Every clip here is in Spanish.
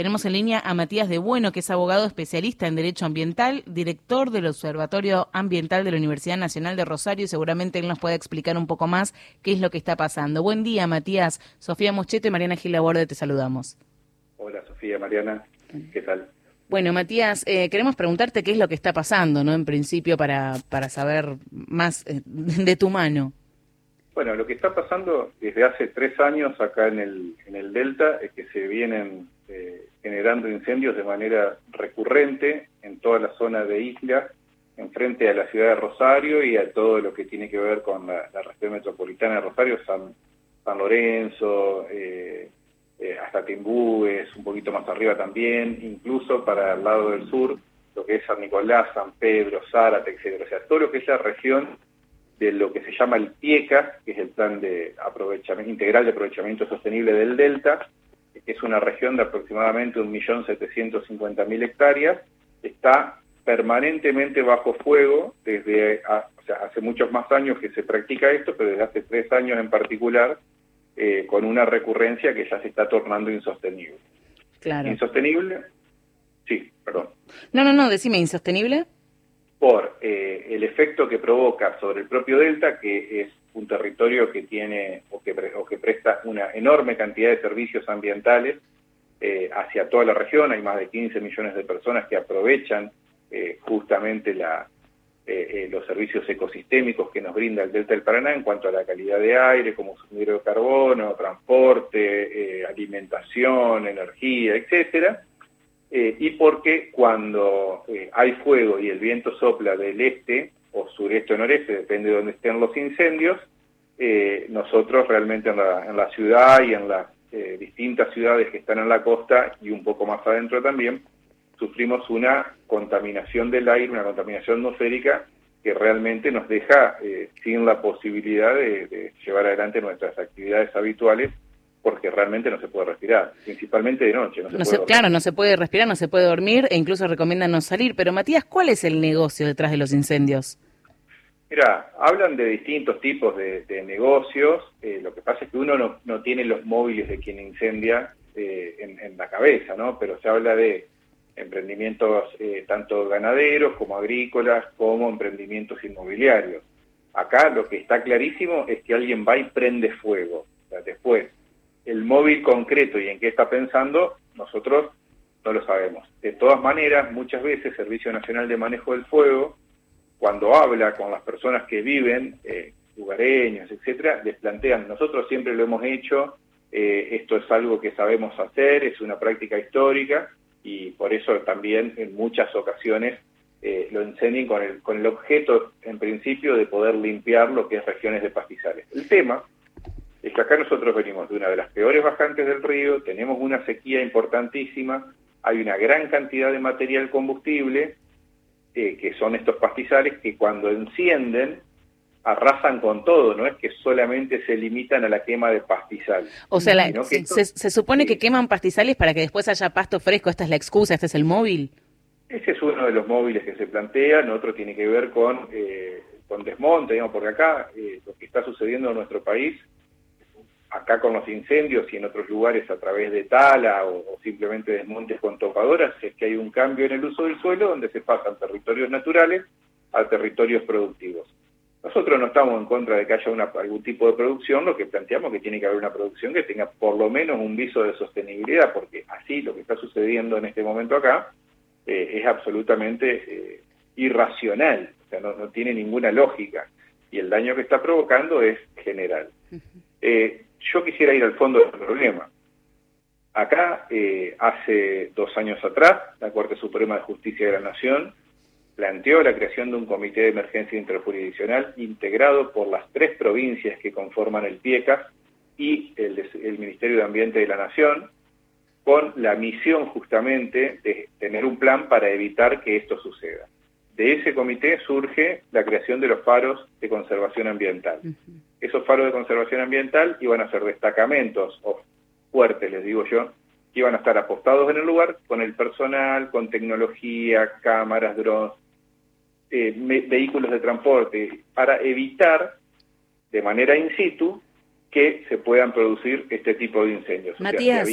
Tenemos en línea a Matías de Bueno, que es abogado especialista en Derecho Ambiental, director del Observatorio Ambiental de la Universidad Nacional de Rosario, y seguramente él nos puede explicar un poco más qué es lo que está pasando. Buen día, Matías. Sofía Mocheto y Mariana Gilaborde, te saludamos. Hola, Sofía, Mariana. ¿Qué tal? Bueno, Matías, eh, queremos preguntarte qué es lo que está pasando, ¿no? En principio, para, para saber más eh, de tu mano. Bueno, lo que está pasando desde hace tres años acá en el, en el Delta es que se vienen eh, generando incendios de manera recurrente en toda la zona de isla, enfrente a la ciudad de Rosario y a todo lo que tiene que ver con la, región metropolitana de Rosario, San, San Lorenzo, eh, eh, hasta Timbúes, un poquito más arriba también, incluso para el lado del sur, lo que es San Nicolás, San Pedro, Zárate, etcétera. O sea, todo lo que es la región de lo que se llama el PIECA, que es el Plan de Integral de Aprovechamiento Sostenible del Delta, que es una región de aproximadamente 1.750.000 hectáreas, está permanentemente bajo fuego desde o sea, hace muchos más años que se practica esto, pero desde hace tres años en particular eh, con una recurrencia que ya se está tornando insostenible. Claro. ¿Insostenible? Sí, perdón. No, no, no, decime, ¿insostenible? Por eh, el efecto que provoca sobre el propio delta, que es un territorio que tiene o que, o que presta una enorme cantidad de servicios ambientales eh, hacia toda la región. Hay más de 15 millones de personas que aprovechan justamente la, eh, eh, los servicios ecosistémicos que nos brinda el Delta del Paraná en cuanto a la calidad de aire, como suministro de carbono, transporte, eh, alimentación, energía, etcétera, y porque cuando hay fuego y el viento sopla del este o sureste o noreste, depende de donde estén los incendios, nosotros realmente en la, ciudad y en las distintas ciudades que están en la costa y un poco más adentro también, sufrimos una contaminación del aire, una contaminación atmosférica que realmente nos deja eh, sin la posibilidad de, llevar adelante nuestras actividades habituales porque realmente no se puede respirar, principalmente de noche. No se claro, no se puede respirar, no se puede dormir e incluso recomiendan no salir. Pero Matías, ¿cuál es el negocio detrás de los incendios? Mira, hablan de distintos tipos de, negocios. Eh, lo que pasa es que uno no, tiene los móviles de quien incendia eh, en, en, la cabeza, ¿no? Pero se habla de emprendimientos eh, tanto ganaderos como agrícolas, como emprendimientos inmobiliarios. Acá lo que está clarísimo es que alguien va y prende fuego. después, el móvil concreto y en qué está pensando, nosotros no lo sabemos. De todas maneras, muchas veces Servicio Nacional de Manejo del Fuego, cuando habla con las personas que viven, eh, lugareños, etcétera, les plantean, nosotros siempre lo hemos hecho, eh, esto es algo que sabemos hacer, es una práctica histórica, y por eso también en muchas ocasiones eh, lo encendien con el, con el objeto, en principio, de poder limpiar lo que es regiones de pastizales. El tema es que acá nosotros venimos de una de las peores bajantes del río, tenemos una sequía importantísima, hay una gran cantidad de material combustible, eh, que son estos pastizales, que cuando encienden arrasan con todo, no es que solamente se limitan a la quema de pastizales. O sea, se, supone que queman pastizales para que después haya pasto fresco, esta es la excusa, este es el móvil. Ese es uno de los móviles que se plantean, otro tiene que ver con, eh, con desmonte, digamos, porque acá eh, lo que está sucediendo en nuestro país, acá con los incendios y en otros lugares a través de tala o, o simplemente desmontes con topadoras, es que hay un cambio en el uso del suelo donde se pasan territorios naturales a territorios productivos. Nosotros no estamos en contra de que haya una, algún tipo de producción, lo que planteamos es que tiene que haber una producción que tenga por lo menos un viso de sostenibilidad, porque así lo que está sucediendo en este momento acá eh, es absolutamente eh, irracional, o sea, no, tiene ninguna lógica, y el daño que está provocando es general. Eh, yo quisiera ir al fondo del problema. Acá, hace dos años atrás, la Corte Suprema de Justicia de la Nación planteó la creación de un comité de emergencia interjurisdiccional integrado por las tres provincias que conforman el PIECAS y el, Ministerio de Ambiente de la Nación, con la misión justamente de tener un plan para evitar que esto suceda. De ese comité surge la creación de los faros de conservación ambiental. Esos faros de conservación ambiental iban a ser destacamentos, o fuertes les digo yo, que iban a estar apostados en el lugar con el personal, con tecnología, cámaras, drones, eh, vehículos de transporte para evitar de manera in situ que se puedan producir este tipo de incendios. Matías,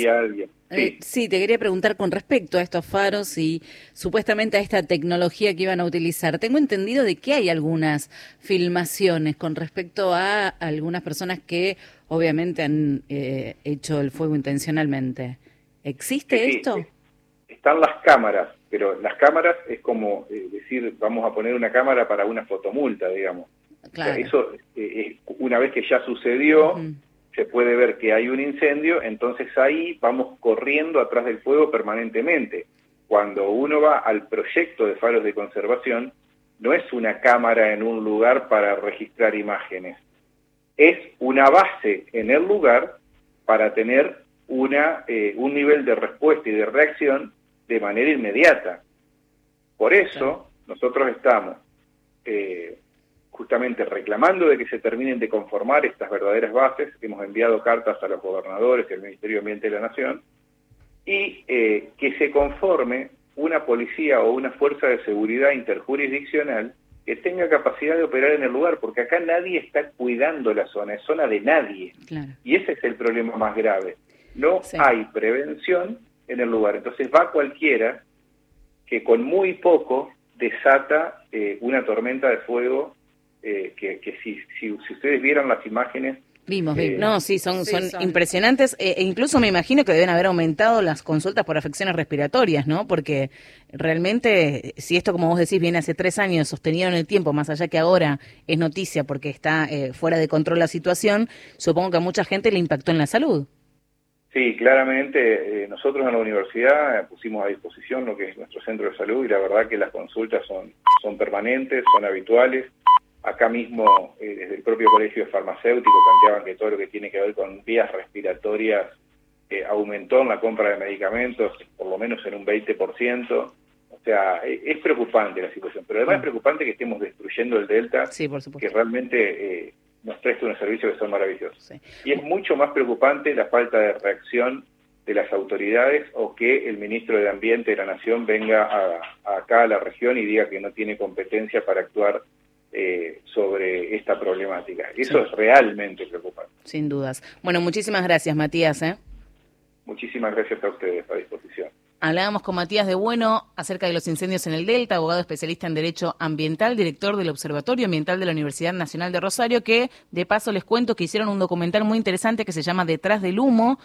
eh, sí. te quería preguntar con respecto a estos faros y supuestamente a esta tecnología que iban a utilizar. Tengo entendido de que hay algunas filmaciones con respecto a algunas personas que obviamente han eh, hecho el fuego intencionalmente. ¿Existe esto? Están las cámaras, pero las cámaras es como eh, decir, vamos a poner una cámara para una fotomulta, digamos eso, eh, una vez que ya sucedió, se puede ver que hay un incendio, entonces ahí vamos corriendo atrás del fuego permanentemente. Cuando uno va al proyecto de faros de conservación, no es una cámara en un lugar para registrar imágenes, es una base en el lugar para tener una, eh, un nivel de respuesta y de reacción de manera inmediata. Por eso nosotros estamos eh, justamente reclamando de que se terminen de conformar estas verdaderas bases. Hemos enviado cartas a los gobernadores y al Ministerio de Ambiente de la Nación y eh, que se conforme una policía o una fuerza de seguridad interjurisdiccional que tenga capacidad de operar en el lugar, porque acá nadie está cuidando la zona, es zona de nadie. Y ese es el problema más grave. No hay prevención en el lugar. Entonces va cualquiera que con muy poco desata eh, una tormenta de fuego eh, que, si, si, ustedes vieran las imágenes... Vimos, eh, no, sí, son, son, impresionantes. Eh, e incluso me imagino que deben haber aumentado las consultas por afecciones respiratorias, ¿no? Porque realmente, si esto, como vos decís, viene hace tres años sostenido en el tiempo, más allá que ahora es noticia porque está fuera de control la situación, supongo que a mucha gente le impactó en la salud. Sí, claramente nosotros en la universidad pusimos a disposición lo que es nuestro centro de salud y la verdad que las consultas son, son permanentes, son habituales. Acá mismo, eh, desde el propio Colegio de Farmacéuticos, planteaban que todo lo que tiene que ver con vías respiratorias eh, aumentó en la compra de medicamentos, por lo menos en un 20%. O sea, e, es preocupante la situación, pero además es preocupante que estemos destruyendo el Delta, que realmente eh, nos presta unos servicios que son maravillosos. Y es mucho más preocupante la falta de reacción de las autoridades o que el ministro de Ambiente de la Nación venga acá a la región y diga que no tiene competencia para actuar eh, sobre esta problemática. Eso es realmente preocupante. Sin dudas. Bueno, muchísimas gracias, Matías. ¿eh? Muchísimas gracias a ustedes, a disposición. Hablábamos con Matías de Bueno acerca de los incendios en el Delta, abogado especialista en Derecho Ambiental, director del Observatorio Ambiental de la Universidad Nacional de Rosario, que de paso les cuento que hicieron un documental muy interesante que se llama Detrás del Humo,